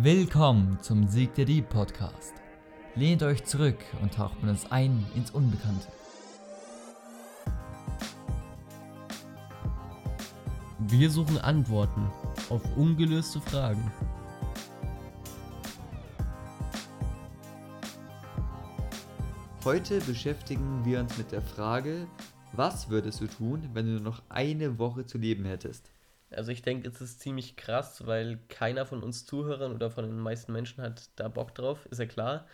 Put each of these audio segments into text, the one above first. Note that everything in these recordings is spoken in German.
Willkommen zum Sieg der Dieb Podcast. Lehnt euch zurück und taucht mit uns ein ins Unbekannte. Wir suchen Antworten auf ungelöste Fragen. Heute beschäftigen wir uns mit der Frage, was würdest du tun, wenn du nur noch eine Woche zu leben hättest? Also ich denke, es ist ziemlich krass, weil keiner von uns Zuhörern oder von den meisten Menschen hat da Bock drauf, ist ja klar.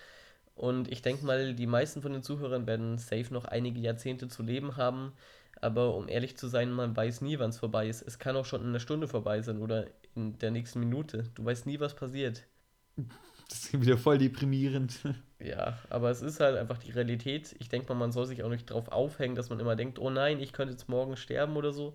Und ich denke mal, die meisten von den Zuhörern werden safe noch einige Jahrzehnte zu leben haben. Aber um ehrlich zu sein, man weiß nie, wann es vorbei ist. Es kann auch schon in einer Stunde vorbei sein oder in der nächsten Minute. Du weißt nie, was passiert. Das ist wieder voll deprimierend. Ja, aber es ist halt einfach die Realität. Ich denke mal, man soll sich auch nicht darauf aufhängen, dass man immer denkt, oh nein, ich könnte jetzt morgen sterben oder so.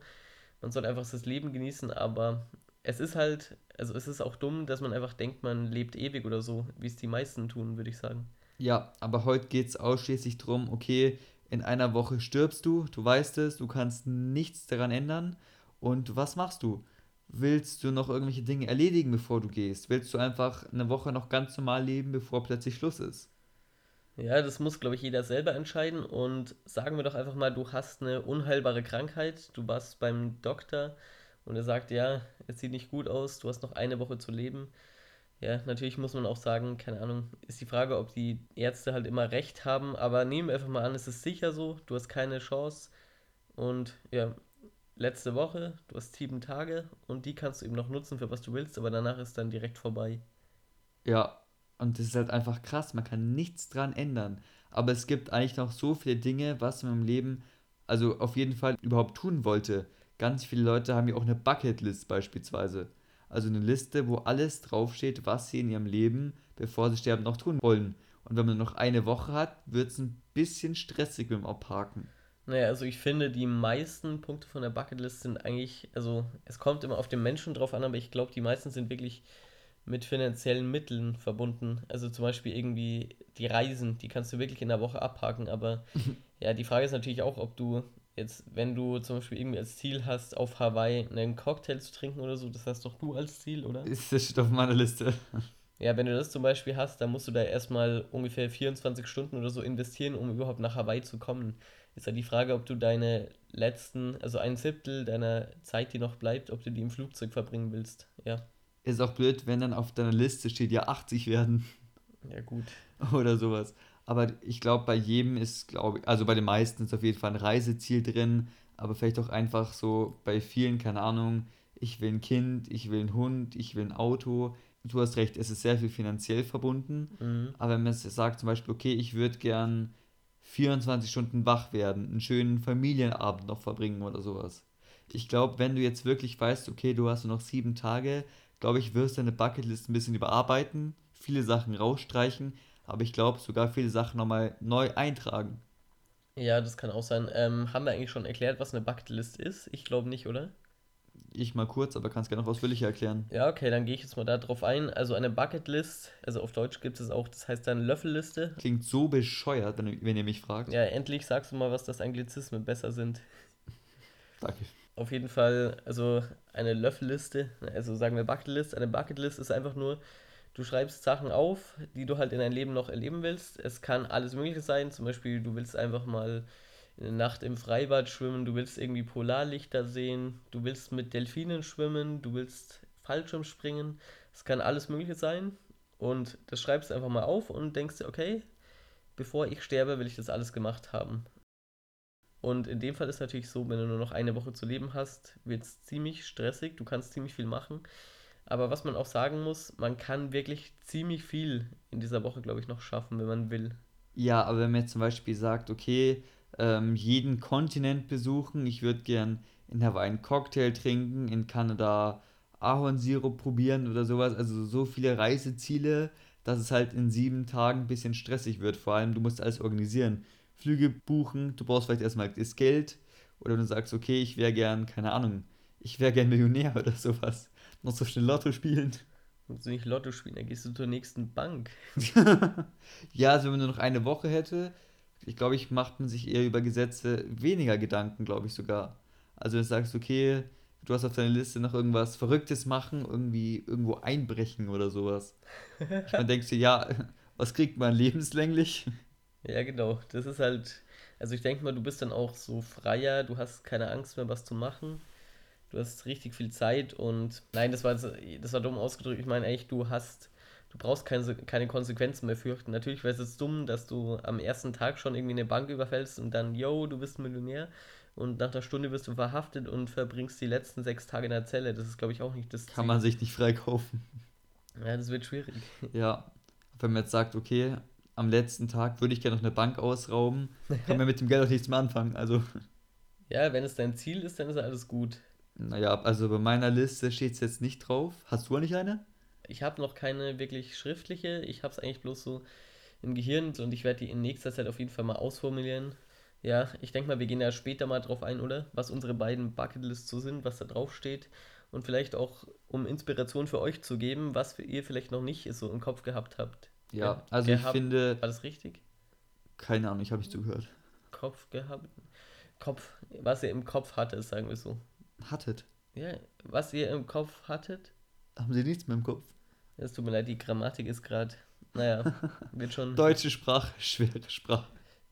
Man soll einfach das Leben genießen, aber es ist halt, also es ist auch dumm, dass man einfach denkt, man lebt ewig oder so, wie es die meisten tun, würde ich sagen. Ja, aber heute geht es ausschließlich darum, okay, in einer Woche stirbst du, du weißt es, du kannst nichts daran ändern. Und was machst du? Willst du noch irgendwelche Dinge erledigen, bevor du gehst? Willst du einfach eine Woche noch ganz normal leben, bevor plötzlich Schluss ist? Ja, das muss, glaube ich, jeder selber entscheiden. Und sagen wir doch einfach mal, du hast eine unheilbare Krankheit, du warst beim Doktor und er sagt, ja, es sieht nicht gut aus, du hast noch eine Woche zu leben. Ja, natürlich muss man auch sagen, keine Ahnung, ist die Frage, ob die Ärzte halt immer recht haben, aber nehmen wir einfach mal an, es ist sicher so, du hast keine Chance. Und ja, letzte Woche, du hast sieben Tage und die kannst du eben noch nutzen, für was du willst, aber danach ist dann direkt vorbei. Ja, und das ist halt einfach krass, man kann nichts dran ändern. Aber es gibt eigentlich noch so viele Dinge, was man im Leben, also auf jeden Fall überhaupt tun wollte. Ganz viele Leute haben ja auch eine Bucketlist beispielsweise. Also eine Liste, wo alles draufsteht, was sie in ihrem Leben, bevor sie sterben, noch tun wollen. Und wenn man noch eine Woche hat, wird es ein bisschen stressig mit dem Abhaken. Naja, also ich finde, die meisten Punkte von der Bucketlist sind eigentlich, also es kommt immer auf den Menschen drauf an, aber ich glaube, die meisten sind wirklich mit finanziellen Mitteln verbunden. Also zum Beispiel irgendwie die Reisen, die kannst du wirklich in der Woche abhaken. Aber ja, die Frage ist natürlich auch, ob du jetzt, wenn du zum Beispiel irgendwie als Ziel hast, auf Hawaii einen Cocktail zu trinken oder so, das hast doch du als Ziel, oder? Ist das steht auf meiner Liste. Ja, wenn du das zum Beispiel hast, dann musst du da erstmal ungefähr 24 Stunden oder so investieren, um überhaupt nach Hawaii zu kommen. Ist ja die Frage, ob du deine letzten, also ein Siebtel deiner Zeit, die noch bleibt, ob du die im Flugzeug verbringen willst. Ja. Ist auch blöd, wenn dann auf deiner Liste steht, ja 80 werden. Ja, gut. Oder sowas. Aber ich glaube, bei jedem ist, glaube ich, also bei den meisten ist auf jeden Fall ein Reiseziel drin, aber vielleicht auch einfach so bei vielen, keine Ahnung, ich will ein Kind, ich will einen Hund, ich will ein Auto. Du hast recht, es ist sehr viel finanziell verbunden. Mhm. Aber wenn man sagt zum Beispiel, okay, ich würde gern 24 Stunden wach werden, einen schönen Familienabend noch verbringen oder sowas. Ich glaube, wenn du jetzt wirklich weißt, okay, du hast nur noch sieben Tage, glaube ich, wirst du deine Bucketlist ein bisschen überarbeiten, viele Sachen rausstreichen, aber ich glaube sogar viele Sachen nochmal neu eintragen. Ja, das kann auch sein. Ähm, haben wir eigentlich schon erklärt, was eine Bucketlist ist? Ich glaube nicht, oder? Ich mal kurz, aber kannst gerne noch ausführlicher erklären. Ja, okay, dann gehe ich jetzt mal da drauf ein. Also eine Bucketlist, also auf Deutsch gibt es auch, das heißt dann Löffelliste. Klingt so bescheuert, wenn, wenn ihr mich fragt. Ja, endlich sagst du mal, was das Anglizismen besser sind. Danke auf jeden Fall, also eine Löffelliste, also sagen wir Bucketlist. Eine Bucketlist ist einfach nur, du schreibst Sachen auf, die du halt in deinem Leben noch erleben willst. Es kann alles Mögliche sein, zum Beispiel du willst einfach mal eine Nacht im Freibad schwimmen, du willst irgendwie Polarlichter sehen, du willst mit Delfinen schwimmen, du willst Fallschirm springen. Es kann alles Mögliche sein und das schreibst du einfach mal auf und denkst dir, okay, bevor ich sterbe, will ich das alles gemacht haben. Und in dem Fall ist natürlich so, wenn du nur noch eine Woche zu leben hast, wird es ziemlich stressig, du kannst ziemlich viel machen. Aber was man auch sagen muss, man kann wirklich ziemlich viel in dieser Woche, glaube ich, noch schaffen, wenn man will. Ja, aber wenn man jetzt zum Beispiel sagt, okay, ähm, jeden Kontinent besuchen, ich würde gern in Hawaii einen Cocktail trinken, in Kanada Ahornsirup probieren oder sowas, also so viele Reiseziele, dass es halt in sieben Tagen ein bisschen stressig wird. Vor allem, du musst alles organisieren. Flüge buchen, du brauchst vielleicht erstmal das Geld. Oder du sagst, okay, ich wäre gern, keine Ahnung, ich wäre gern Millionär oder sowas. Noch so schnell Lotto spielen. Willst du nicht Lotto spielen, dann gehst du zur nächsten Bank. ja, also wenn man nur noch eine Woche hätte, ich glaube, ich macht man sich eher über Gesetze weniger Gedanken, glaube ich sogar. Also wenn du sagst, okay, du hast auf deiner Liste noch irgendwas Verrücktes machen, irgendwie irgendwo einbrechen oder sowas. Meine, denkst du, ja, was kriegt man lebenslänglich? Ja, genau. Das ist halt, also ich denke mal, du bist dann auch so freier, du hast keine Angst mehr, was zu machen. Du hast richtig viel Zeit und nein, das war, das war dumm ausgedrückt. Ich meine eigentlich, du hast, du brauchst keine, keine Konsequenzen mehr fürchten. Natürlich wäre es jetzt dumm, dass du am ersten Tag schon irgendwie eine Bank überfällst und dann, yo, du bist Millionär und nach einer Stunde wirst du verhaftet und verbringst die letzten sechs Tage in der Zelle. Das ist, glaube ich, auch nicht das Kann man sich nicht freikaufen. Ja, das wird schwierig. Ja, wenn man jetzt sagt, okay, am letzten Tag würde ich gerne noch eine Bank ausrauben, kann man mit dem Geld auch nichts mehr anfangen. Also, Ja, wenn es dein Ziel ist, dann ist alles gut. naja, also bei meiner Liste steht es jetzt nicht drauf. Hast du nicht eine? Ich habe noch keine wirklich schriftliche. Ich habe es eigentlich bloß so im Gehirn und ich werde die in nächster Zeit auf jeden Fall mal ausformulieren. Ja, ich denke mal, wir gehen ja später mal drauf ein, oder? Was unsere beiden Bucketlists so sind, was da drauf steht. Und vielleicht auch, um Inspiration für euch zu geben, was für ihr vielleicht noch nicht so im Kopf gehabt habt. Ja, also ich gehabt. finde, War das richtig? keine Ahnung, ich habe nicht zugehört. Kopf gehabt? Kopf, was ihr im Kopf hattet, sagen wir so. Hattet. Ja, was ihr im Kopf hattet? Haben Sie nichts mehr im Kopf? Es tut mir leid, die Grammatik ist gerade, naja, wird schon. Deutsche Sprache, schwere Sprache.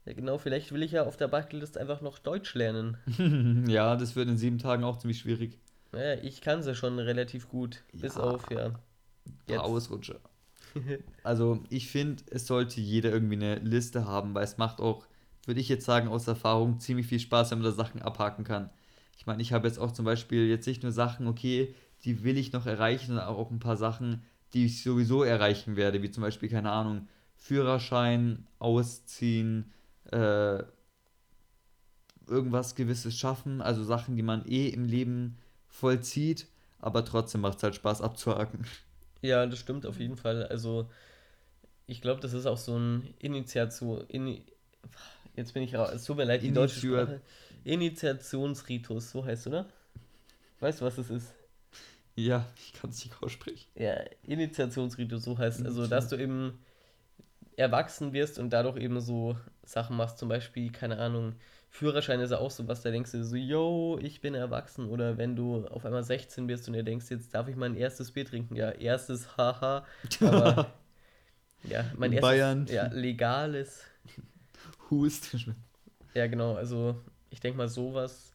Ja, genau, vielleicht will ich ja auf der Bucketlist einfach noch Deutsch lernen. ja, das wird in sieben Tagen auch ziemlich schwierig. Naja, ich kann sie schon relativ gut. Bis Ja. auf, ja. Jetzt. Ausrutscher. Also ich finde, es sollte jeder irgendwie eine Liste haben, weil es macht auch, würde ich jetzt sagen, aus Erfahrung ziemlich viel Spaß, wenn man da Sachen abhaken kann. Ich meine, ich habe jetzt auch zum Beispiel jetzt nicht nur Sachen, okay, die will ich noch erreichen, sondern auch ein paar Sachen, die ich sowieso erreichen werde, wie zum Beispiel, keine Ahnung, Führerschein, Ausziehen, äh, irgendwas Gewisses schaffen, also Sachen, die man eh im Leben vollzieht, aber trotzdem macht es halt Spaß abzuhaken. Ja, das stimmt auf jeden Fall. Also, ich glaube, das ist auch so ein Initiation. In, jetzt bin ich raus. Es tut mir leid, die deutsche Initiat- Sprache. Initiationsritus, so heißt, oder? Weißt du, was das ist? Ja, ich kann es nicht aussprechen. Ja, Initiationsritus, so heißt also, dass du eben erwachsen wirst und dadurch eben so Sachen machst, zum Beispiel, keine Ahnung, Führerschein ist ja auch so was, da denkst du so, yo, ich bin erwachsen, oder wenn du auf einmal 16 bist und dir denkst, jetzt darf ich mein erstes Bier trinken, ja, erstes, haha, aber, ja, mein In erstes, Bayern. ja, legales, Hust. ja, genau, also ich denke mal sowas.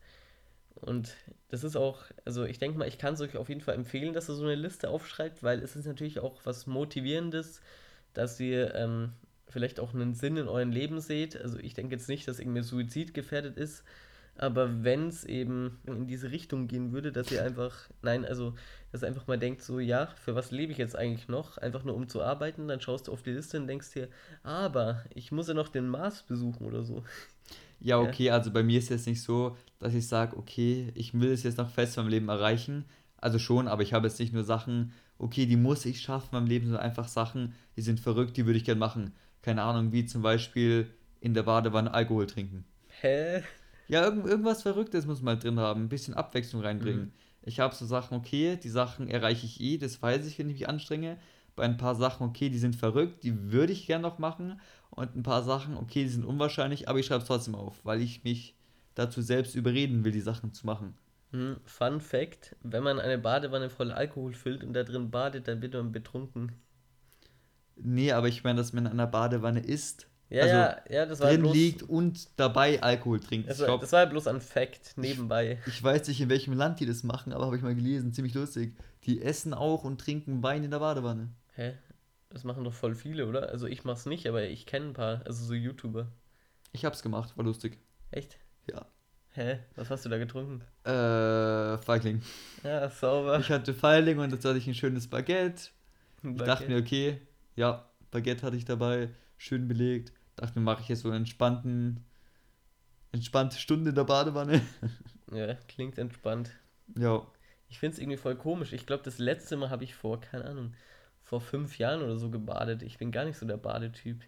Und das ist auch, also ich denke mal, ich kann es euch auf jeden Fall empfehlen, dass ihr so eine Liste aufschreibt, weil es ist natürlich auch was Motivierendes, dass ihr ähm, vielleicht auch einen Sinn in eurem Leben seht. Also ich denke jetzt nicht, dass irgendwie Suizid gefährdet ist, aber wenn es eben in diese Richtung gehen würde, dass ihr einfach, nein, also dass ihr einfach mal denkt, so ja, für was lebe ich jetzt eigentlich noch? Einfach nur um zu arbeiten, dann schaust du auf die Liste und denkst dir, aber ich muss ja noch den Mars besuchen oder so. Ja, okay, also bei mir ist jetzt nicht so, dass ich sage, okay, ich will es jetzt noch fest meinem Leben erreichen. Also schon, aber ich habe jetzt nicht nur Sachen, okay, die muss ich schaffen meinem Leben, sondern einfach Sachen, die sind verrückt, die würde ich gerne machen. Keine Ahnung, wie zum Beispiel in der Badewanne Alkohol trinken. Hä? Ja, irgend, irgendwas Verrücktes muss man halt drin haben, ein bisschen Abwechslung reinbringen. Ich habe so Sachen, okay, die Sachen erreiche ich eh, das weiß ich, wenn ich mich anstrenge. Bei ein paar Sachen, okay, die sind verrückt, die würde ich gerne noch machen. Und ein paar Sachen, okay, die sind unwahrscheinlich, aber ich schreibe es trotzdem auf, weil ich mich dazu selbst überreden will, die Sachen zu machen. Hm, Fun Fact: Wenn man eine Badewanne voll Alkohol füllt und da drin badet, dann wird man betrunken. Nee, aber ich meine, dass man in einer Badewanne isst, Ja, Also, ja, ja, das war drin bloß, liegt und dabei Alkohol trinkt. Das Ich, war, glaub, das war bloß ein Fact nebenbei. ich weiß nicht, in welchem Land die das machen, aber habe ich mal gelesen, ziemlich lustig. Die essen auch und trinken Wein in der Badewanne. Hä? Das machen doch voll viele, oder? Also ich mach's nicht, aber ich kenne ein paar, also so YouTuber. Ich hab's gemacht, war lustig. Echt? Ja. Hä? Was hast du da getrunken? Äh, Feigling. Ja, sauber. Ich hatte Feigling und jetzt hatte ich ein schönes Baguette. Ich dachte mir, okay, ja, Baguette hatte ich dabei, schön belegt. Dachte mir, mache ich jetzt so einen entspannten, entspannte Stunde in der Badewanne. Ja, klingt entspannt. ja, Ich find's irgendwie voll komisch. Ich glaube, das letzte Mal habe ich vor, keine Ahnung, vor fünf Jahren oder so gebadet. Ich bin gar nicht so der Badetyp.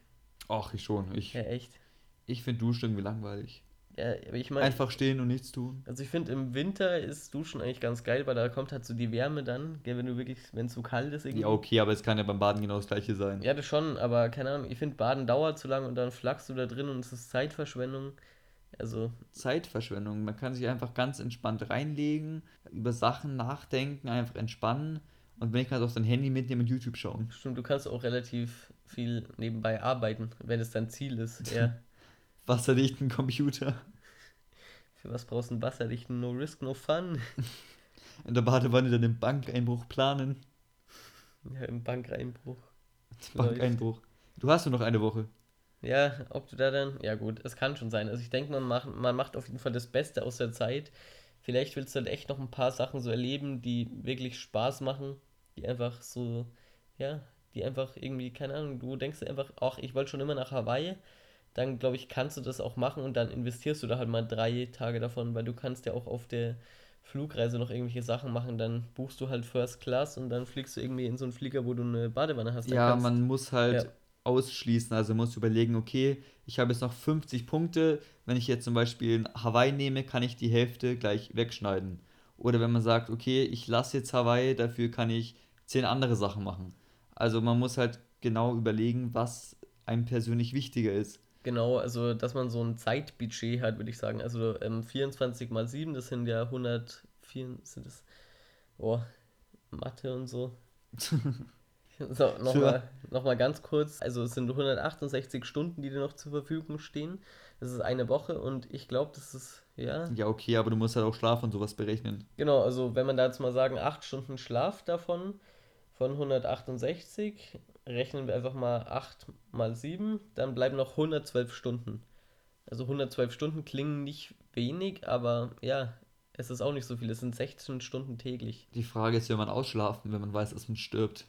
ach, ich schon. Ich, Ja, echt. ich finde Duschen irgendwie langweilig. Ja, ich meine, Einfach stehen und nichts tun. Also ich finde im Winter ist Duschen eigentlich ganz geil, weil da kommt halt so die Wärme dann, gell, wenn du wirklich, wenn es so kalt ist irgendwie. Ja, okay, aber es kann ja beim Baden genau das gleiche sein. Ja, das schon, aber keine Ahnung, ich finde Baden dauert zu lang und dann flachst du da drin und es ist Zeitverschwendung. Also, Zeitverschwendung. Man kann sich einfach ganz entspannt reinlegen, über Sachen nachdenken, einfach entspannen und wenn ich kann, auch dein Handy mitnehmen und YouTube schauen. stimmt, du kannst auch relativ viel nebenbei arbeiten, wenn es dein Ziel ist. Ja. Wasserdichten Computer. Für was brauchst du einen wasserdichten No Risk, No Fun? In der Badewanne dann den Bankeinbruch planen. Ja, im Bankreinbruch. Bankeinbruch. Du hast nur noch eine Woche. Ja, ob du da dann. Ja, gut, es kann schon sein. Also, ich denke, man macht, man macht auf jeden Fall das Beste aus der Zeit. Vielleicht willst du halt echt noch ein paar Sachen so erleben, die wirklich Spaß machen, die einfach so, ja, die einfach irgendwie, keine Ahnung, du denkst dir einfach, ach, ich wollte schon immer nach Hawaii, dann glaube ich, kannst du das auch machen und dann investierst du da halt mal drei Tage davon, weil du kannst ja auch auf der Flugreise noch irgendwelche Sachen machen, dann buchst du halt First Class und dann fliegst du irgendwie in so einen Flieger, wo du eine Badewanne hast. Ja, man muss halt Ja. ausschließen, also muss überlegen, okay, ich habe jetzt noch 50 Punkte, wenn ich jetzt zum Beispiel Hawaii nehme, kann ich die Hälfte gleich wegschneiden. Oder wenn man sagt, okay, ich lasse jetzt Hawaii, dafür kann ich 10 andere Sachen machen. Also man muss halt genau überlegen, was einem persönlich wichtiger ist. Genau, also dass man so ein Zeitbudget hat, würde ich sagen. Also ähm, 24 mal 7, das sind ja 104, sind das, oh, Mathe und so. So, nochmal noch mal ganz kurz. Also es sind 168 Stunden, die dir noch zur Verfügung stehen. Das ist eine Woche und ich glaube, das ist, ja, Ja, okay, aber du musst halt auch Schlaf und sowas berechnen. genau, also wenn man da jetzt mal sagen, 8 Stunden Schlaf davon, von 168, rechnen wir einfach mal 8 mal 7, dann bleiben noch 112 Stunden. Also 112 Stunden klingen nicht wenig, aber ja, es ist auch nicht so viel. Es sind 16 Stunden täglich. Die Frage ist, will man ausschlafen, wenn man weiß, dass man stirbt.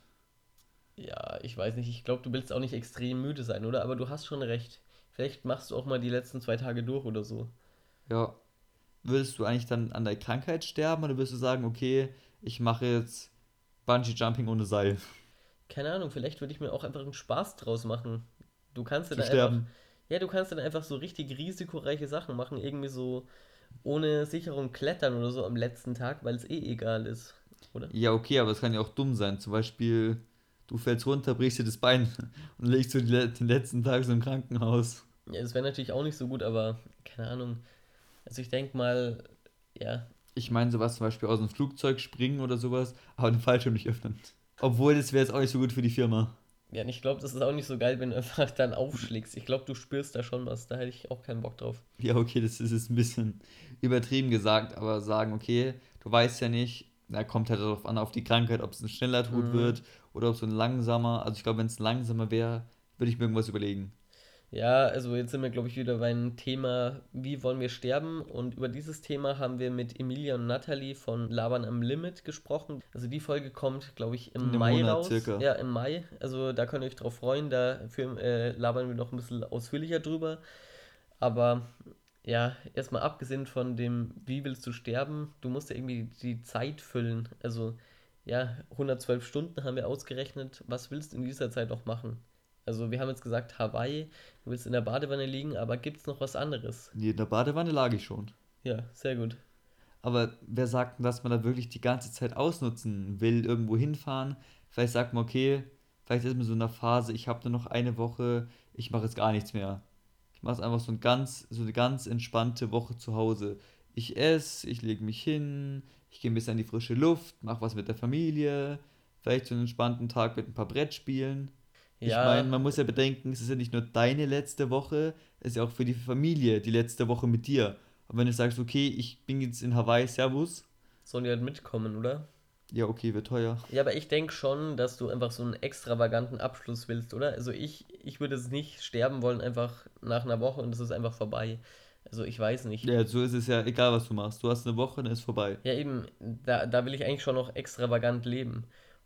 Ja, ich weiß nicht. Ich glaube, du willst auch nicht extrem müde sein, oder? Aber du hast schon recht. Vielleicht machst du auch mal die letzten zwei Tage durch oder so. Ja. Würdest du eigentlich dann an der Krankheit sterben oder würdest du sagen, okay, ich mache jetzt Bungee Jumping ohne Seil? Keine Ahnung, vielleicht würde ich mir auch einfach einen Spaß draus machen. Du kannst Zu dann sterben. einfach. Ja, du kannst dann einfach so richtig risikoreiche Sachen machen. Irgendwie so ohne Sicherung klettern oder so am letzten Tag, weil es eh egal ist. Oder? Ja, okay, aber es kann ja auch dumm sein. Zum Beispiel, du fällst runter, brichst dir das Bein und legst du den letzten Tag so im Krankenhaus. Ja, das wäre natürlich auch nicht so gut, aber keine Ahnung. Also ich denke mal, ja, Ich meine, sowas zum Beispiel aus dem Flugzeug springen oder sowas, aber den Fallschirm nicht öffnen. Obwohl, das wäre jetzt auch nicht so gut für die Firma. Ja, und ich glaube, das ist auch nicht so geil, wenn du einfach dann aufschlägst. Ich glaube, du spürst da schon was. Da hätte ich auch keinen Bock drauf. Ja, okay, das ist jetzt ein bisschen übertrieben gesagt, aber sagen, okay, du weißt ja nicht, da kommt halt darauf an, auf die Krankheit, ob es ein schneller Tod Mhm. wird oder ob es ein langsamer. Also ich glaube, wenn es langsamer wäre, würde ich mir irgendwas überlegen. Ja, also jetzt sind wir, glaube ich, wieder beim Thema, wie wollen wir sterben? Und über dieses Thema haben wir mit Emilia und Natalie von Labern am Limit gesprochen. Also die Folge kommt, glaube ich, im Mai Monat raus. circa. Ja, im Mai. Also da könnt ihr euch drauf freuen. Dafür äh, labern wir noch ein bisschen ausführlicher drüber. Aber ja, erstmal abgesehen von dem, wie willst du sterben, du musst ja irgendwie die Zeit füllen. Also ja, 112 Stunden haben wir ausgerechnet. Was willst du in dieser Zeit noch machen? Also wir haben jetzt gesagt Hawaii, du willst in der Badewanne liegen, aber gibt es noch was anderes? Nee, in der Badewanne lag ich schon. Ja, sehr gut. Aber wer sagt denn, dass man da wirklich die ganze Zeit ausnutzen will, irgendwo hinfahren? Vielleicht sagt man, okay, vielleicht ist man so in einer Phase, ich habe nur noch eine Woche, ich mache jetzt gar nichts mehr. Ich mache einfach so, ein ganz, so eine ganz entspannte Woche zu Hause. Ich esse, ich lege mich hin, ich gehe ein bisschen an die frische Luft, mache was mit der Familie, vielleicht so einen entspannten Tag mit ein paar Brettspielen. Ich Ja, meine, man muss ja bedenken, es ist ja nicht nur deine letzte Woche, es ist ja auch für die Familie die letzte Woche mit dir. Und wenn du sagst, okay, ich bin jetzt in Hawaii, Servus, sollen die halt mitkommen, oder? ja, okay, wird teuer. Ja, aber ich denke schon, dass du einfach so einen extravaganten Abschluss willst, oder? Also ich, ich würde es nicht sterben wollen, einfach nach einer Woche und es ist einfach vorbei. Also ich weiß nicht. Ja, so ist es ja egal, was du machst. Du hast eine Woche, dann ist vorbei. Ja, eben, da, da will ich eigentlich schon noch extravagant leben.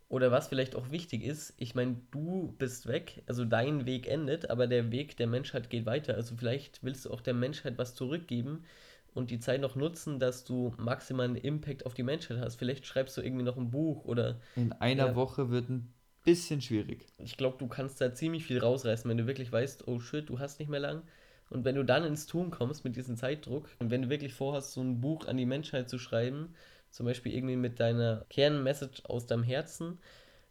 Oder was vielleicht auch wichtig ist, ich meine, du bist weg, also dein Weg endet, aber der Weg der Menschheit geht weiter. Also vielleicht willst du auch der Menschheit was zurückgeben und die Zeit noch nutzen, dass du maximalen Impact auf die Menschheit hast. Vielleicht schreibst du irgendwie noch ein Buch oder In einer Ja. Woche wird ein bisschen schwierig. ich glaube, du kannst da ziemlich viel rausreißen, wenn du wirklich weißt, oh shit, du hast nicht mehr lang. Und wenn du dann ins Tun kommst mit diesem Zeitdruck und wenn du wirklich vorhast, so ein Buch an die Menschheit zu schreiben, zum Beispiel irgendwie mit deiner Kernmessage aus deinem Herzen,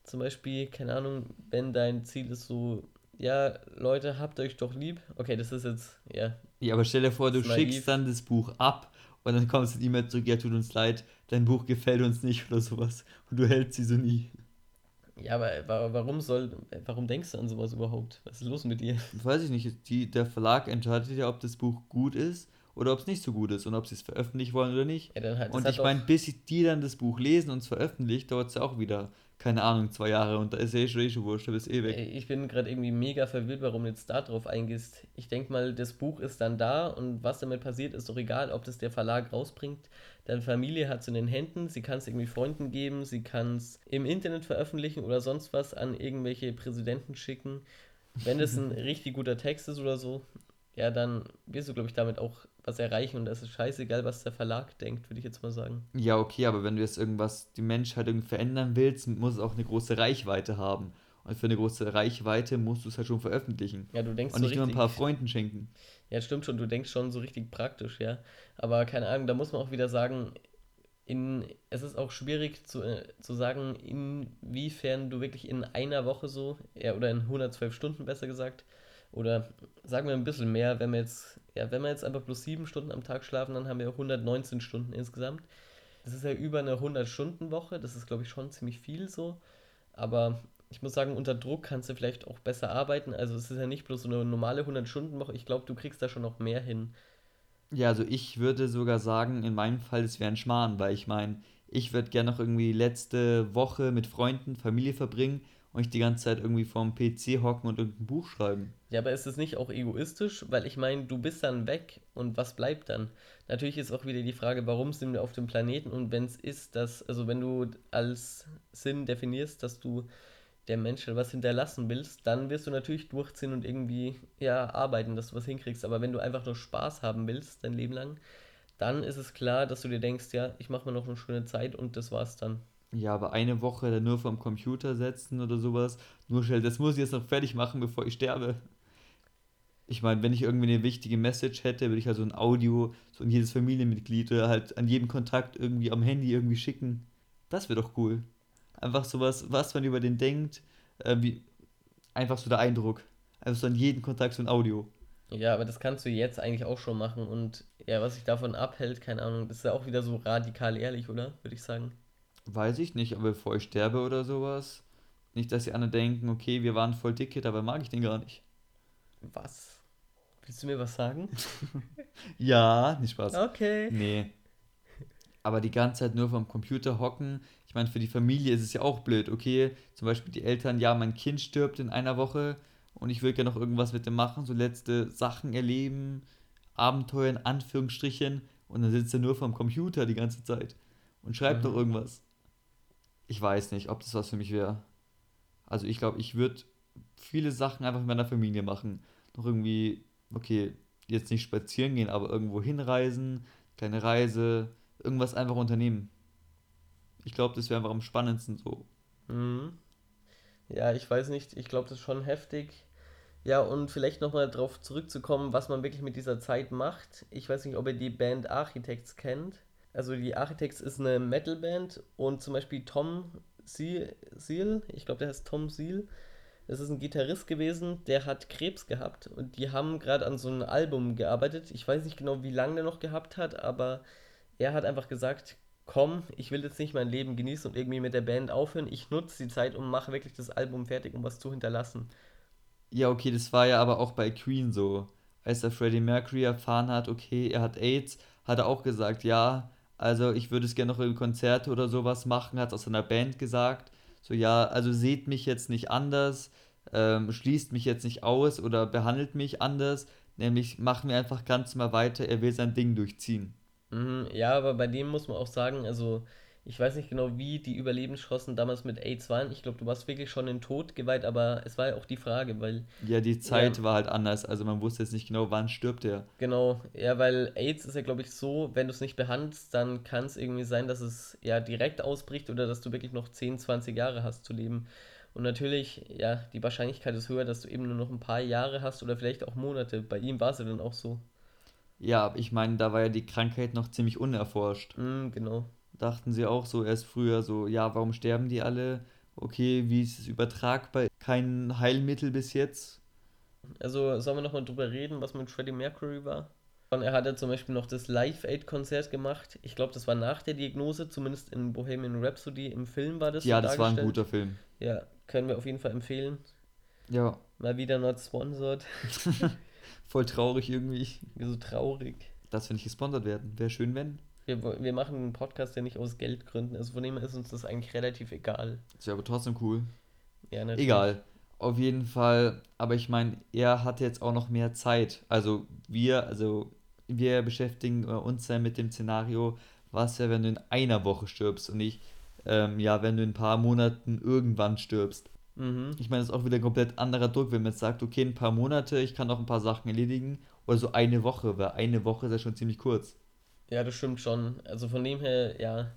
zum Beispiel, keine Ahnung, wenn dein Ziel ist, so ja, Leute, habt euch doch lieb. Okay, das ist jetzt, ja. Ja, aber stell dir vor, du schickst dann das Buch ab und dann kommst du E-Mail zurück, ja, tut uns leid, dein Buch gefällt uns nicht oder sowas. Und du hältst sie so nie. Ja, aber wa- warum soll, warum denkst du an sowas überhaupt? Was ist los mit dir? Weiß ich nicht, die, der Verlag entscheidet ja, ob das Buch gut ist oder ob es nicht so gut ist und ob sie es veröffentlichen wollen oder nicht. Ja, halt, Und ich meine, bis die dann das Buch lesen und es veröffentlicht, dauert es ja auch wieder, keine Ahnung, zwei Jahre und da ist ja eh schon, eh schon wurscht, da bist eh weg. Ich bin gerade irgendwie mega verwirrt, warum du jetzt da drauf eingehst. Ich denke mal, das Buch ist dann da und was damit passiert, ist doch egal, ob das der Verlag rausbringt. Deine Familie hat es in den Händen, sie kann es irgendwie Freunden geben, sie kann es im Internet veröffentlichen oder sonst was an irgendwelche Präsidenten schicken. Wenn das ein richtig guter Text ist oder so, ja, dann wirst du, glaube ich, damit auch was erreichen und das ist scheißegal, was der Verlag denkt, würde ich jetzt mal sagen. Ja, okay, aber wenn du jetzt irgendwas, die Menschheit irgendwie verändern willst, muss es auch eine große Reichweite haben. Und für eine große Reichweite musst du es halt schon veröffentlichen. Ja, du denkst Und so nicht nur ein paar Freunden schenken. Ja, stimmt schon, du denkst schon so richtig praktisch, ja. Aber keine Ahnung, da muss man auch wieder sagen, in, es ist auch schwierig zu, äh, zu sagen, inwiefern du wirklich in einer Woche so, ja, oder in 112 Stunden besser gesagt, oder sagen wir ein bisschen mehr, wenn wir jetzt, ja, wenn wir jetzt einfach bloß sieben Stunden am Tag schlafen, dann haben wir 119 Stunden insgesamt. Das ist ja über eine 100-Stunden-Woche, das ist, glaube ich, schon ziemlich viel so. Aber ich muss sagen, unter Druck kannst du vielleicht auch besser arbeiten. Also es ist ja nicht bloß so eine normale 100-Stunden-Woche. Ich glaube, du kriegst da schon noch mehr hin. Ja, also ich würde sogar sagen, in meinem Fall, es wäre ein Schmarrn, weil ich meine, ich würde gerne noch irgendwie letzte Woche mit Freunden, Familie verbringen und nicht die ganze Zeit irgendwie vorm PC hocken und irgendein Buch schreiben. Ja, aber ist es nicht auch egoistisch? Weil ich meine, du bist dann weg und was bleibt dann? Natürlich ist auch wieder die Frage, warum sind wir auf dem Planeten und wenn es ist, dass, also wenn du als Sinn definierst, dass du der Menschheit was hinterlassen willst, dann wirst du natürlich durchziehen und irgendwie, ja, arbeiten, dass du was hinkriegst. Aber wenn du einfach nur Spaß haben willst, dein Leben lang, dann ist es klar, dass du dir denkst, ja, ich mache mir noch eine schöne Zeit und das war's dann. Ja, aber eine Woche dann nur vorm Computer setzen oder sowas, nur schnell, das muss ich jetzt noch fertig machen, bevor ich sterbe. Ich meine, wenn ich irgendwie eine wichtige Message hätte, würde ich halt so ein Audio, so an jedes Familienmitglied oder halt an jedem Kontakt irgendwie am Handy irgendwie schicken. Das wäre doch cool. Einfach sowas, was man über den denkt, äh, wie, einfach so der Eindruck. Einfach so an jeden Kontakt so ein Audio. Ja, aber das kannst du jetzt eigentlich auch schon machen und ja, was sich davon abhält, keine Ahnung, das ist ja auch wieder so radikal ehrlich, oder? Würde ich sagen. Weiß ich nicht, aber bevor ich sterbe oder sowas, nicht, dass die anderen denken, okay, wir waren voll dicke, dabei mag ich den gar nicht. Was? Willst du mir was sagen? Ja, nicht Spaß. Okay. Nee. Aber die ganze Zeit nur vom Computer hocken. Ich meine, für die Familie ist es ja auch blöd. Okay, zum Beispiel die Eltern, ja, mein Kind stirbt in einer Woche und ich will ja noch irgendwas mit dem machen, so letzte Sachen erleben, Abenteuer in Anführungsstrichen und dann sitzt er nur vom Computer die ganze Zeit und schreibt Mhm. doch irgendwas. Ich weiß nicht, ob das was für mich wäre. Also ich glaube, ich würde viele Sachen einfach mit meiner Familie machen. Noch irgendwie, okay, jetzt nicht spazieren gehen, aber irgendwo hinreisen, kleine Reise, irgendwas einfach unternehmen. Ich glaube, das wäre einfach am spannendsten so. Mhm. Ja, ich weiß nicht, ich glaube, das ist schon heftig. Ja, und vielleicht nochmal drauf zurückzukommen, was man wirklich mit dieser Zeit macht. Ich weiß nicht, ob ihr die Band Architects kennt. Also die Architects ist eine Metalband und zum Beispiel Tom Seal, ich glaube, der heißt Tom Seal, das ist ein Gitarrist gewesen, der hat Krebs gehabt und die haben gerade an so einem Album gearbeitet. Ich weiß nicht genau, wie lange der noch gehabt hat, aber er hat einfach gesagt, komm, ich will jetzt nicht mein Leben genießen und irgendwie mit der Band aufhören. Ich nutze die Zeit und mache wirklich das Album fertig, um was zu hinterlassen. Ja, okay, das war ja aber auch bei Queen so. Als der Freddie Mercury erfahren hat, okay, er hat AIDS, hat er auch gesagt, ja, also ich würde es gerne noch in Konzerte oder sowas machen, hat aus seiner Band gesagt. So, ja, also seht mich jetzt nicht anders, ähm, schließt mich jetzt nicht aus oder behandelt mich anders, nämlich machen wir einfach ganz mal weiter, er will sein Ding durchziehen. Mhm, ja, aber bei dem muss man auch sagen, also ich weiß nicht genau, wie die Überlebenschancen damals mit AIDS waren. Ich glaube, du warst wirklich schon in Tod geweiht, aber es war ja auch die Frage, weil Ja, die Zeit Ja. war halt anders, also man wusste jetzt nicht genau, wann stirbt er. Genau, ja, weil AIDS ist ja, glaube ich, so, wenn du es nicht behandelst, dann kann es irgendwie sein, dass es ja direkt ausbricht oder dass du wirklich noch 10, 20 Jahre hast zu leben. Und natürlich, ja, die Wahrscheinlichkeit ist höher, dass du eben nur noch ein paar Jahre hast oder vielleicht auch Monate. Bei ihm war es ja dann auch so. Ja, aber ich meine, da war ja die Krankheit noch ziemlich unerforscht. Mhm, genau. Dachten sie auch so erst früher so, ja, warum sterben die alle? Okay, wie ist es übertragbar? Kein Heilmittel bis jetzt. Also sollen wir nochmal drüber reden, was mit Freddie Mercury war? Und er hat ja zum Beispiel noch das Live-Aid-Konzert gemacht. Ich glaube, das war nach der Diagnose, zumindest in Bohemian Rhapsody im Film war das. Ja, so das war ein guter Film. Ja, können wir auf jeden Fall empfehlen. Ja, Mal wieder not sponsored. voll traurig irgendwie, So traurig. dass wir nicht gesponsert werden. Wäre schön, wenn. Wir, wir machen einen Podcast ja nicht aus Geldgründen. Also von dem ist uns das eigentlich relativ egal. Das wäre aber trotzdem cool. Ja, natürlich. Egal. Auf jeden Fall, aber ich meine, er hatte jetzt auch noch mehr Zeit. Also wir, also wir beschäftigen äh, uns ja mit dem Szenario, was ja, wenn du in einer Woche stirbst und nicht, ähm, ja, wenn du in ein paar Monaten irgendwann stirbst. Mhm. Ich meine, das ist auch wieder ein komplett anderer Druck, wenn man jetzt sagt, okay, ein paar Monate, ich kann noch ein paar Sachen erledigen. Oder so eine Woche, weil eine Woche ist ja schon ziemlich kurz. Ja, das stimmt schon. Also von dem her, ja.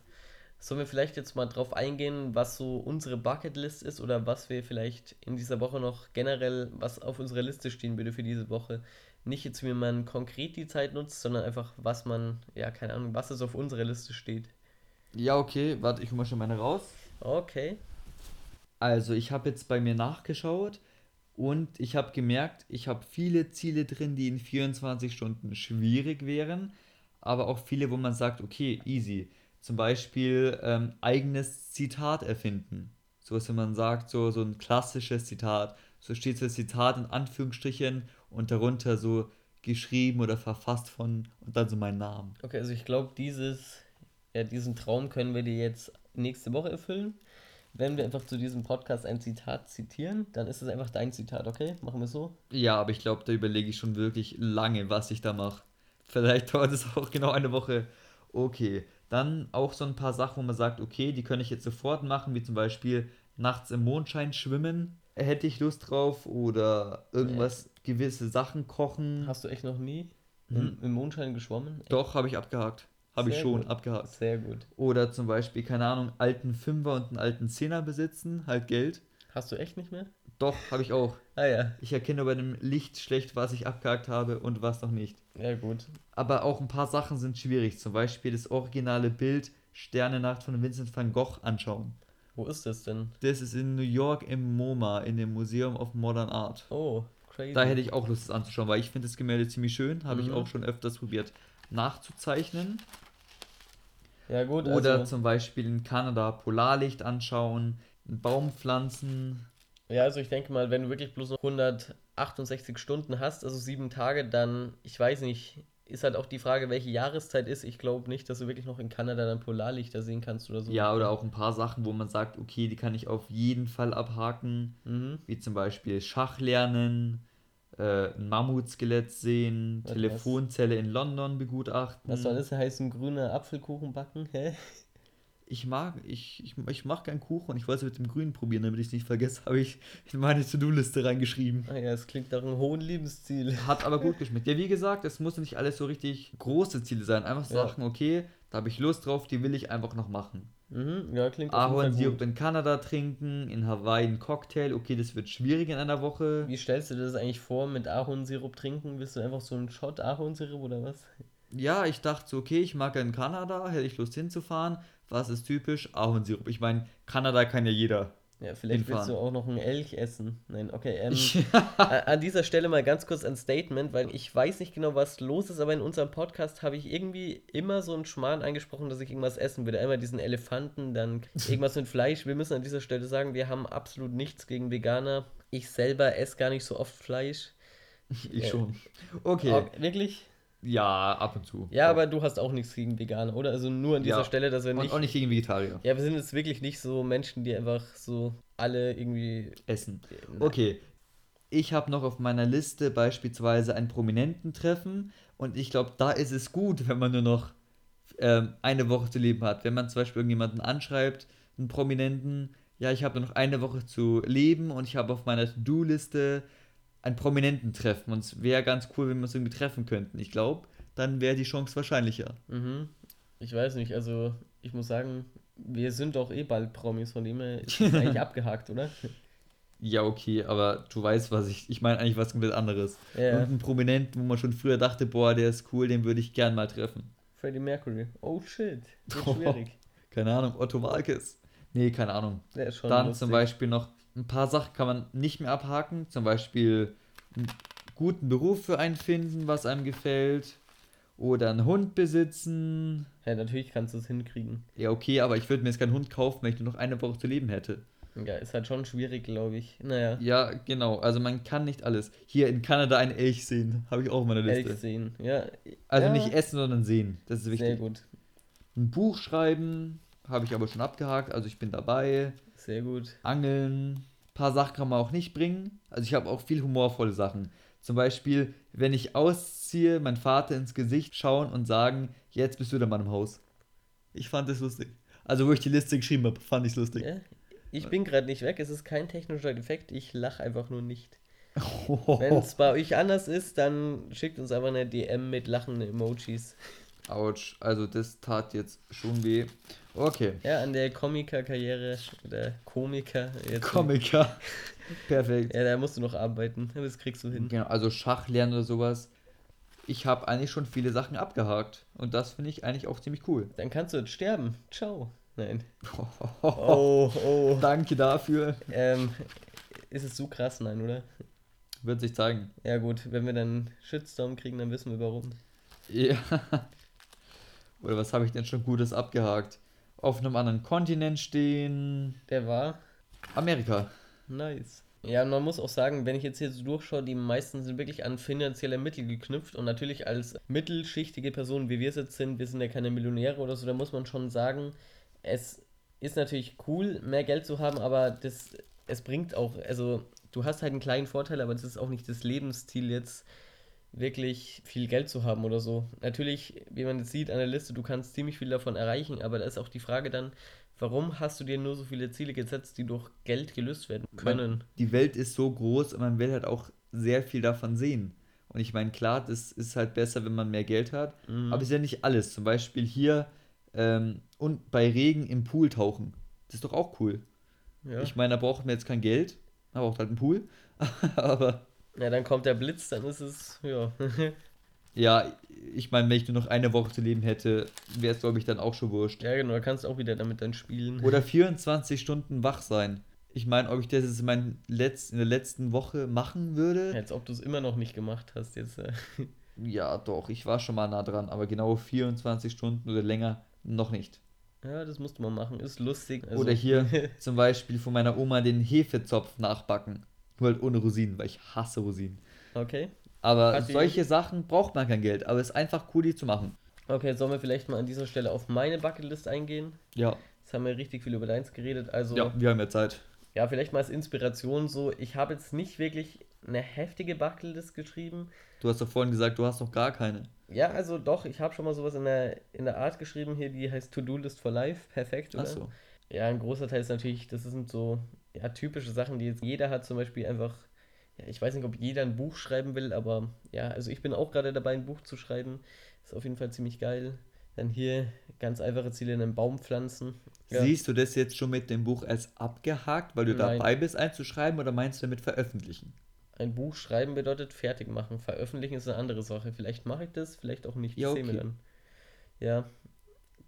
Sollen wir vielleicht jetzt mal drauf eingehen, was so unsere Bucketlist ist oder was wir vielleicht in dieser Woche noch generell, was auf unserer Liste stehen würde für diese Woche? Nicht jetzt, wie man konkret die Zeit nutzt, sondern einfach, was man, ja, keine Ahnung, was es auf unserer Liste steht. Ja, okay, warte, ich hole mal schon meine raus. Okay. Also, ich habe jetzt bei mir nachgeschaut und ich habe gemerkt, ich habe viele Ziele drin, die in 24 Stunden schwierig wären, aber auch viele, wo man sagt, okay, easy. Zum Beispiel ähm, eigenes Zitat erfinden. So was, wenn man sagt, so, so ein klassisches Zitat. So steht so das Zitat in Anführungsstrichen und darunter so geschrieben oder verfasst von und dann so mein Name. Okay, also ich glaube, dieses, ja, diesen Traum können wir dir jetzt nächste Woche erfüllen. Wenn wir einfach zu diesem Podcast ein Zitat zitieren, dann ist es einfach dein Zitat, okay? Machen wir so? Ja, aber ich glaube, da überlege ich schon wirklich lange, was ich da mache. Vielleicht dauert es auch genau eine Woche. Okay, dann auch so ein paar Sachen, wo man sagt, okay, die kann ich jetzt sofort machen, wie zum Beispiel nachts im Mondschein schwimmen. Hätte ich Lust drauf oder irgendwas, gewisse Sachen kochen. Hast du echt noch nie Mhm. im, Mondschein geschwommen? Echt? Doch, habe ich abgehakt. Habe ich schon gut. abgehakt. Sehr gut. Oder zum Beispiel, keine Ahnung, alten Fünfer und einen alten Zehner besitzen, halt Geld. Hast du echt nicht mehr? Doch, habe ich auch. Ah ja. Ich erkenne bei dem Licht schlecht, was ich abgehakt habe und was noch nicht. Ja gut. Aber auch ein paar Sachen sind schwierig. Zum Beispiel das originale Bild Sternennacht von Vincent van Gogh anschauen. Wo ist das denn? Das ist in New York im MoMA, in dem Museum of Modern Art. Oh, crazy. Da hätte ich auch Lust, das anzuschauen, weil ich finde das Gemälde ziemlich schön. Habe ich Mhm. auch schon öfters probiert nachzuzeichnen. ja gut, Oder also, zum Beispiel in Kanada Polarlicht anschauen, Baum pflanzen. Ja, also ich denke mal, wenn du wirklich bloß noch 168 Stunden hast, also sieben Tage, dann, ich weiß nicht, ist halt auch die Frage, welche Jahreszeit ist. Ich glaube nicht, dass du wirklich noch in Kanada dann Polarlichter sehen kannst oder so. Ja, oder auch ein paar Sachen, wo man sagt, okay, die kann ich auf jeden Fall abhaken. Mhm. wie zum Beispiel Schach lernen, äh, ein Mammutskelett sehen, Was- Telefonzelle in London begutachten. Was soll das heißen? Grüner Apfelkuchen backen? Hä? Ich mag, ich, ich, ich mache gern Kuchen und ich wollte es mit dem Grünen probieren, damit ich es nicht vergesse, habe ich in meine To-Do-Liste reingeschrieben. Ah ja, es klingt nach einem hohen Lebensziel. Hat aber gut geschmeckt. Ja, wie gesagt, es muss nicht alles so richtig große Ziele sein. Einfach Ja. Sachen, okay, da habe ich Lust drauf, die will ich einfach noch machen. Mhm, ja, klingt Ahornsirup in Kanada trinken, in Hawaii einen Cocktail, okay, das wird schwierig in einer Woche. Wie stellst du dir das eigentlich vor mit Ahornsirup trinken? Willst du einfach so einen Shot Ahornsirup oder was? Ja, ich dachte so, okay, ich mag ja in Kanada, hätte ich Lust hinzufahren. Was ist typisch? Ahornsirup. Ich meine, Kanada kann ja jeder. Ja, vielleicht willst Hinfahren. du auch noch einen Elch essen. Nein, okay. Ähm, an dieser Stelle mal ganz kurz ein Statement, weil ich weiß nicht genau, was los ist, aber in unserem Podcast habe ich irgendwie immer so einen Schmarrn eingesprochen, dass ich irgendwas essen würde. Einmal diesen Elefanten, dann irgendwas mit Fleisch. Wir müssen an dieser Stelle sagen, wir haben absolut nichts gegen Veganer. Ich selber esse gar nicht so oft Fleisch. ich schon. Okay. Oh, wirklich? Ja, ab und zu. Ja, aber du hast auch nichts gegen Veganer, oder? Also nur an dieser Ja. Stelle, dass wir Und nicht. auch nicht gegen Vegetarier. Ja, wir sind jetzt wirklich nicht so Menschen, die einfach so alle irgendwie. Essen. Okay. Ich habe noch auf meiner Liste beispielsweise ein Prominententreffen und ich glaube, da ist es gut, wenn man nur noch ähm, eine Woche zu leben hat. Wenn man zum Beispiel irgendjemanden anschreibt, einen Prominenten, ja, ich habe nur noch eine Woche zu leben und ich habe auf meiner To-Do-Liste ein Prominententreffen und es wäre ganz cool, wenn wir uns irgendwie treffen könnten. Ich glaube, dann wäre die Chance wahrscheinlicher. Mhm. Ich weiß nicht, also ich muss sagen, wir sind doch eh bald Promis, von dem her ist das eigentlich abgehakt, oder? Ja, okay, aber du weißt, was ich. Ich meine eigentlich was komplett anderes. Ja. Irgendein Prominenten, wo man schon früher dachte, boah, der ist cool, den würde ich gern mal treffen. Freddie Mercury. Oh shit, Oh. schwierig. Keine Ahnung, Otto Walkes. Nee, keine Ahnung. Der ist schon Dann lustig. zum Beispiel noch ein paar Sachen kann man nicht mehr abhaken. Zum Beispiel einen guten Beruf für einen finden, was einem gefällt. Oder einen Hund besitzen. Ja, natürlich kannst du es hinkriegen. Ja, okay, aber ich würde mir jetzt keinen Hund kaufen, wenn ich nur noch eine Woche zu leben hätte. Ja, ist halt schon schwierig, glaube ich. Naja, Ja, genau. Also man kann nicht alles. Hier in Kanada einen Elch sehen. Habe ich auch auf meiner Liste. ehrlich sehen. Ja, Also ja, nicht essen, sondern sehen. Das ist wichtig. Sehr gut, Ein Buch schreiben, habe ich aber schon abgehakt. Also ich bin dabei. Sehr gut. Angeln. Ein paar Sachen kann man auch nicht bringen. Also ich habe auch viel humorvolle Sachen. Zum Beispiel, wenn ich ausziehe, mein Vater ins Gesicht schauen und sagen, jetzt bist du der Mann im Haus. Ich fand das lustig. Also wo ich die Liste geschrieben habe, fand ich es lustig. Ja, ich bin gerade nicht weg, es ist kein technischer Defekt, ich lache einfach nur nicht. Wenn es bei euch anders ist, dann schickt uns einfach eine DM mit lachenden Emojis. Autsch, also das tat jetzt schon weh. Okay. Ja, an der Komiker-Karriere oder Komiker. Jetzt Komiker. Perfekt. Ja, da musst du noch arbeiten, das kriegst du hin. Genau, also Schach lernen oder sowas. Ich habe eigentlich schon viele Sachen abgehakt. Und das finde ich eigentlich auch ziemlich cool. Dann kannst du jetzt sterben. Ciao. Nein. Oh, oh. Danke dafür. Ähm, ist es so krass? Nein, oder? Wird sich zeigen. Ja, gut, wenn wir dann Shitstorm kriegen, dann wissen wir warum. Ja. Oder was habe ich denn schon Gutes abgehakt? Auf einem anderen Kontinent stehen. Der war Amerika. nice. Ja, und man muss auch sagen, wenn ich jetzt hier so durchschaue, die meisten sind wirklich an finanzielle Mittel geknüpft und natürlich als mittelschichtige Person, wie wir es jetzt sind, wir sind ja keine Millionäre oder so, da muss man schon sagen, es ist natürlich cool, mehr Geld zu haben, aber das, es bringt auch, also du hast halt einen kleinen Vorteil, aber das ist auch nicht das Lebensstil jetzt, wirklich viel Geld zu haben oder so. Natürlich, wie man jetzt sieht an der Liste, du kannst ziemlich viel davon erreichen, aber da ist auch die Frage dann, warum hast du dir nur so viele Ziele gesetzt, die durch Geld gelöst werden können? Die Welt ist so groß und man will halt auch sehr viel davon sehen. Und ich meine, klar, das ist halt besser, wenn man mehr Geld hat. Mhm. Aber ist ja nicht alles. Zum Beispiel hier ähm, und bei Regen im Pool tauchen. Das ist doch auch cool. Ja. Ich meine, da braucht man jetzt kein Geld. Man braucht halt einen Pool. Aber ja, dann kommt der Blitz, dann ist es, ja. ja, ich meine, wenn ich nur noch eine Woche zu leben hätte, wäre es, glaube ich, dann auch schon wurscht. ja, genau, da kannst du auch wieder damit dann spielen. Oder 24 Stunden wach sein. Ich meine, ob ich das jetzt in, mein Letz-, in der letzten Woche machen würde? Als ob du es immer noch nicht gemacht hast jetzt. Äh. Ja, doch, ich war schon mal nah dran, aber genau 24 Stunden oder länger noch nicht. Ja, das musste man machen, ist lustig. Also, Oder hier zum Beispiel von meiner Oma den Hefezopf nachbacken. Nur halt ohne Rosinen, weil ich hasse Rosinen. okay. Aber Hat solche Sachen braucht man kein Geld, aber es ist einfach cool, die zu machen. Okay, sollen wir vielleicht mal an dieser Stelle auf meine Bucketlist eingehen? Ja, Jetzt haben wir richtig viel über deins geredet. Also, ja, wir haben ja Zeit. Ja, vielleicht mal als Inspiration so. Ich habe jetzt nicht wirklich eine heftige Bucketlist geschrieben. Du hast doch vorhin gesagt, du hast noch gar keine. Ja, also doch, ich habe schon mal sowas in der, in der Art geschrieben hier, die heißt To-Do-List for Life. Perfekt, oder? Achso. Ja, ein großer Teil ist natürlich, das sind so ja, typische Sachen, die jetzt jeder hat, zum Beispiel einfach, ja, ich weiß nicht, ob jeder ein Buch schreiben will, aber ja, also ich bin auch gerade dabei, ein Buch zu schreiben. Ist auf jeden Fall ziemlich geil. Dann hier ganz einfache Ziele in einem Baum pflanzen. Ja. Siehst du das jetzt schon mit dem Buch als abgehakt, weil du Nein. dabei bist, einzuschreiben oder meinst du damit veröffentlichen? Ein Buch schreiben bedeutet fertig machen. Veröffentlichen ist eine andere Sache. Vielleicht mache ich das, vielleicht auch nicht. Ja, Sehen wir okay. dann. Ja.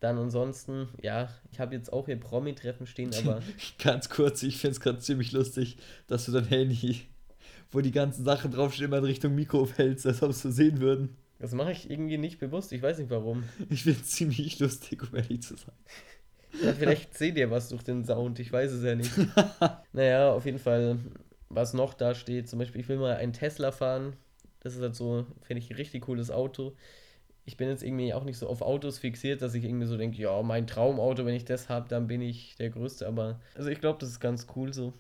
Dann ansonsten, ja, ich habe jetzt auch hier Promi-Treffen stehen, aber Ganz kurz, ich finde es gerade ziemlich lustig, dass du dein Handy, wo die ganzen Sachen draufstehen, immer in Richtung Mikro hältst, als ob es so sehen würden. das mache ich irgendwie nicht bewusst. Ich weiß nicht warum. Ich finde es ziemlich lustig, um ehrlich zu sein. Ja, vielleicht seht ihr was durch den Sound, ich weiß es ja nicht. naja, auf jeden Fall, was noch da steht, zum Beispiel, ich will mal einen Tesla fahren. Das ist halt so, finde ich, ein richtig cooles Auto. Ich bin jetzt irgendwie auch nicht so auf Autos fixiert, dass ich irgendwie so denke, ja, mein Traumauto, wenn ich das habe, dann bin ich der Größte. Aber, also ich glaube, das ist ganz cool so.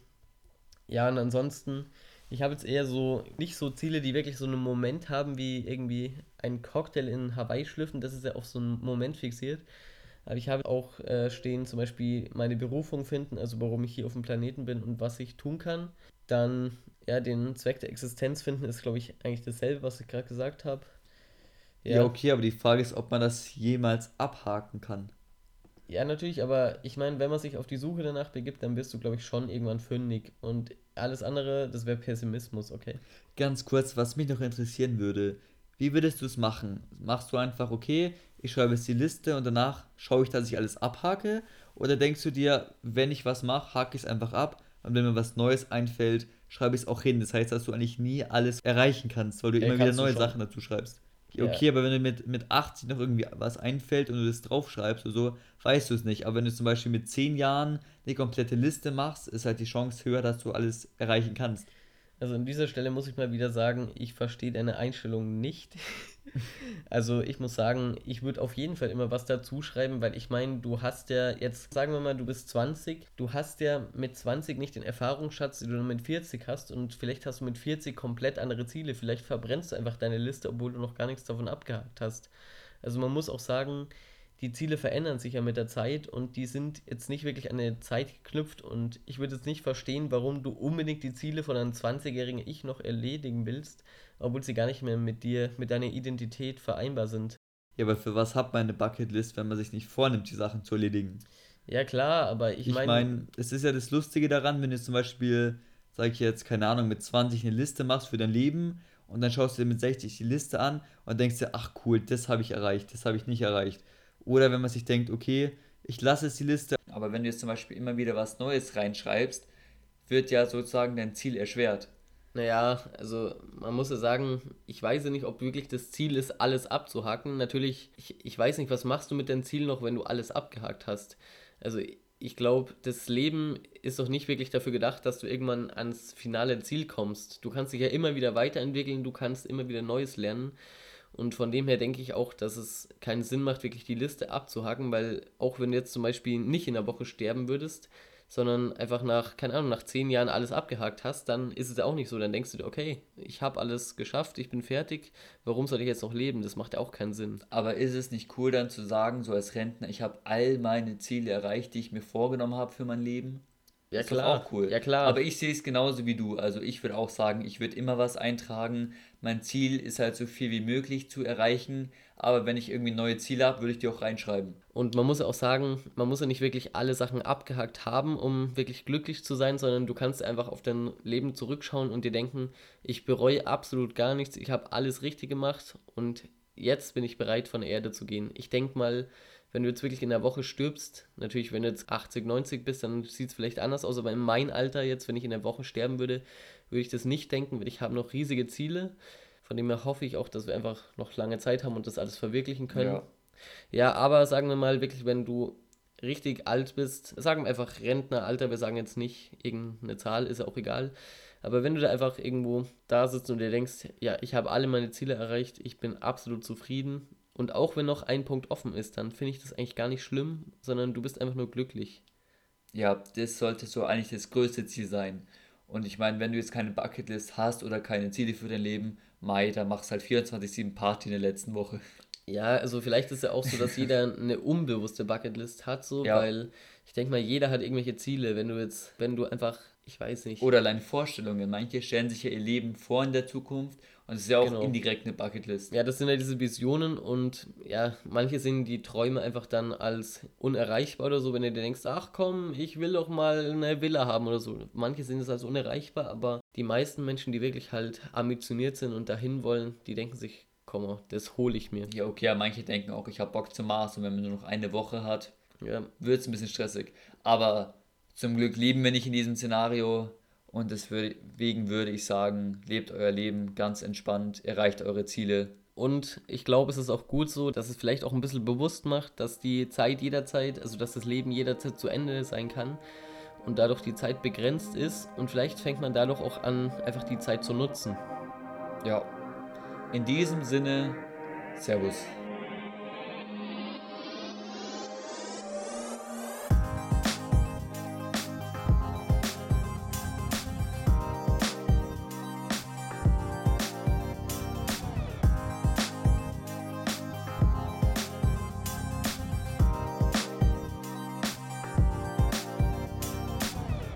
Ja, und ansonsten, ich habe jetzt eher so, nicht so Ziele, die wirklich so einen Moment haben, wie irgendwie ein Cocktail in Hawaii schlüpfen. Das ist ja auf so einen Moment fixiert. Aber ich habe auch äh, stehen, zum Beispiel meine Berufung finden, also warum ich hier auf dem Planeten bin und was ich tun kann. Dann, ja, den Zweck der Existenz finden, ist, glaube ich, eigentlich dasselbe, was ich gerade gesagt habe. Ja. okay, aber die Frage ist, ob man das jemals abhaken kann. Ja, natürlich, aber ich meine, wenn man sich auf die Suche danach begibt, dann bist du, glaube ich, schon irgendwann fündig. Und alles andere, das wäre Pessimismus, okay? Ganz kurz, was mich noch interessieren würde, wie würdest du es machen? Machst du einfach, okay, ich schreibe jetzt die Liste und danach schaue ich, dass ich alles abhake? Oder denkst du dir, wenn ich was mache, hake ich es einfach ab und wenn mir was Neues einfällt, schreibe ich es auch hin. Das heißt, dass du eigentlich nie alles erreichen kannst, weil du Ja, immer wieder neue. Sachen dazu schreibst. Okay, aber wenn du mit, mit 80 noch irgendwie was einfällt und du das draufschreibst oder so, weißt du es nicht. Aber wenn du zum Beispiel mit 10 Jahren eine komplette Liste machst, ist halt die Chance höher, dass du alles erreichen kannst. Also an dieser Stelle muss ich mal wieder sagen, ich verstehe deine Einstellung nicht. Also ich muss sagen, ich würde auf jeden Fall immer was dazu schreiben, weil ich meine, du hast ja jetzt, sagen wir mal, du bist 20, du hast ja mit 20 nicht den Erfahrungsschatz, den du mit 40 hast. Und vielleicht hast du mit 40 komplett andere Ziele, vielleicht verbrennst du einfach deine Liste, obwohl du noch gar nichts davon abgehakt hast. Also man muss auch sagen, die Ziele verändern sich ja mit der Zeit. Und die sind jetzt nicht wirklich an eine Zeit geknüpft. Und ich würde jetzt nicht verstehen, warum du unbedingt die Ziele von einem 20-jährigen Ich noch erledigen willst, obwohl sie gar nicht mehr mit dir, mit deiner Identität vereinbar sind. Ja, aber für was hat man eine Bucketlist, wenn man sich nicht vornimmt, die Sachen zu erledigen? Ja klar, aber ich Ich meine, meine, es ist ja das Lustige daran, wenn du zum Beispiel, sag ich jetzt, keine Ahnung, mit 20 eine Liste machst für dein Leben und dann schaust du dir mit 60 die Liste an und denkst dir, ach cool, das habe ich erreicht, das habe ich nicht erreicht. Oder wenn man sich denkt, okay, ich lasse jetzt die Liste. Aber wenn du jetzt zum Beispiel immer wieder was Neues reinschreibst, wird ja sozusagen dein Ziel erschwert. Naja, also man muss ja sagen, ich weiß ja nicht, ob wirklich das Ziel ist, alles abzuhaken. Natürlich, ich, ich weiß nicht, was machst du mit deinem Ziel noch, wenn du alles abgehakt hast. Also ich glaube, das Leben ist doch nicht wirklich dafür gedacht, dass du irgendwann ans finale Ziel kommst. Du kannst dich ja immer wieder weiterentwickeln, du kannst immer wieder Neues lernen. Und von dem her denke ich auch, dass es keinen Sinn macht, wirklich die Liste abzuhaken, weil auch wenn du jetzt zum Beispiel nicht in der Woche sterben würdest, sondern einfach nach, keine Ahnung, nach zehn Jahren alles abgehakt hast, dann ist es ja auch nicht so. Dann denkst du dir, okay, ich habe alles geschafft, ich bin fertig, warum soll ich jetzt noch leben? Das macht ja auch keinen Sinn. Aber ist es nicht cool dann zu sagen, so als Rentner, ich habe all meine Ziele erreicht, die ich mir vorgenommen habe für mein Leben? Ja ist doch klar, auch cool. ja klar. Aber ich sehe es genauso wie du. Also ich würde auch sagen, ich würde immer was eintragen. Mein Ziel ist halt so viel wie möglich zu erreichen. Aber wenn ich irgendwie neue Ziele habe, würde ich die auch reinschreiben. Und man muss ja auch sagen, man muss ja nicht wirklich alle Sachen abgehakt haben, um wirklich glücklich zu sein, sondern du kannst einfach auf dein Leben zurückschauen und dir denken, ich bereue absolut gar nichts, ich habe alles richtig gemacht und jetzt bin ich bereit, von der Erde zu gehen. Ich denke mal, wenn du jetzt wirklich in der Woche stirbst, natürlich, wenn du jetzt 80, 90 bist, dann sieht es vielleicht anders aus, aber in meinem Alter jetzt, wenn ich in der Woche sterben würde, würde ich das nicht denken, weil ich habe noch riesige Ziele. Von dem her hoffe ich auch, dass wir einfach noch lange Zeit haben und das alles verwirklichen können. Ja. Ja, aber sagen wir mal wirklich, wenn du richtig alt bist, sagen wir einfach Rentneralter, wir sagen jetzt nicht irgendeine Zahl, ist ja auch egal. Aber wenn du da einfach irgendwo da sitzt und dir denkst, ja, ich habe alle meine Ziele erreicht, ich bin absolut zufrieden. Und auch wenn noch ein Punkt offen ist, dann finde ich das eigentlich gar nicht schlimm, sondern du bist einfach nur glücklich. Ja, das sollte so eigentlich das größte Ziel sein. Und ich meine, wenn du jetzt keine Bucketlist hast oder keine Ziele für dein Leben, Mai, dann machst halt 24-7 Party in der letzten Woche. Ja, also vielleicht ist ja auch so, dass jeder eine unbewusste Bucketlist hat, so, Ja. weil ich denke mal, jeder hat irgendwelche Ziele. Wenn du jetzt, wenn du einfach, ich weiß nicht. Oder allein Vorstellungen. Manche stellen sich ja ihr Leben vor in der Zukunft und es ist ja auch Genau. indirekt eine Bucketlist. Ja, das sind ja diese Visionen und ja, manche sehen die Träume einfach dann als unerreichbar oder so, wenn du dir denkst, ach komm, ich will doch mal eine Villa haben oder so. Manche sehen es als unerreichbar, aber die meisten Menschen, die wirklich halt ambitioniert sind und dahin wollen, die denken sich, komm, mal, das hole ich mir. Ja, okay, ja, manche denken auch, ich habe Bock zum Mars und wenn man nur noch eine Woche hat, Ja, wird es ein bisschen stressig. Aber zum Glück leben wir nicht in diesem Szenario und deswegen würde ich sagen, lebt euer Leben ganz entspannt, erreicht eure Ziele. Und ich glaube, es ist auch gut so, dass es vielleicht auch ein bisschen bewusst macht, dass die Zeit jederzeit, also dass das Leben jederzeit zu Ende sein kann und dadurch die Zeit begrenzt ist und vielleicht fängt man dadurch auch an, einfach die Zeit zu nutzen. Ja, in diesem Sinne, Servus.